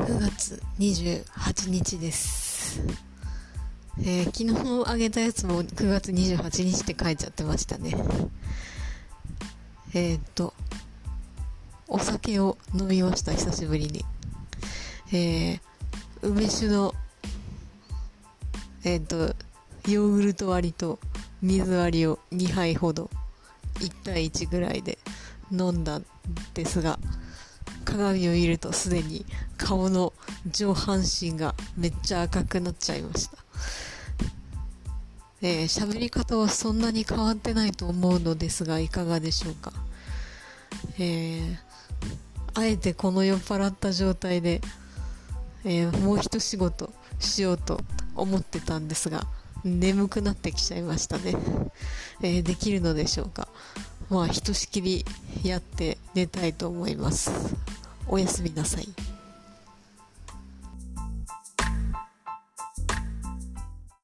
9月28日です。えー、昨日あげたやつも9月28日って書いちゃってましたね。えー、っと、お酒を飲みました、久しぶりに。えー、梅酒の、えー、っと、ヨーグルト割りと水割りを2杯ほど、1対1ぐらいで飲んだんですが、鏡を見るとすでに顔の上半身がめっちゃ赤くなっちゃいました。えー、喋り方はそんなに変わってないと思うのですがいかがでしょうか？えー、あえてこの酔っ払った状態で、えー、もう一仕事しようと思ってたんですが、眠くなってきちゃいましたね。えー、できるのでしょうか？まあ、ひとしきりやって寝たいと思います。おやすみなさい。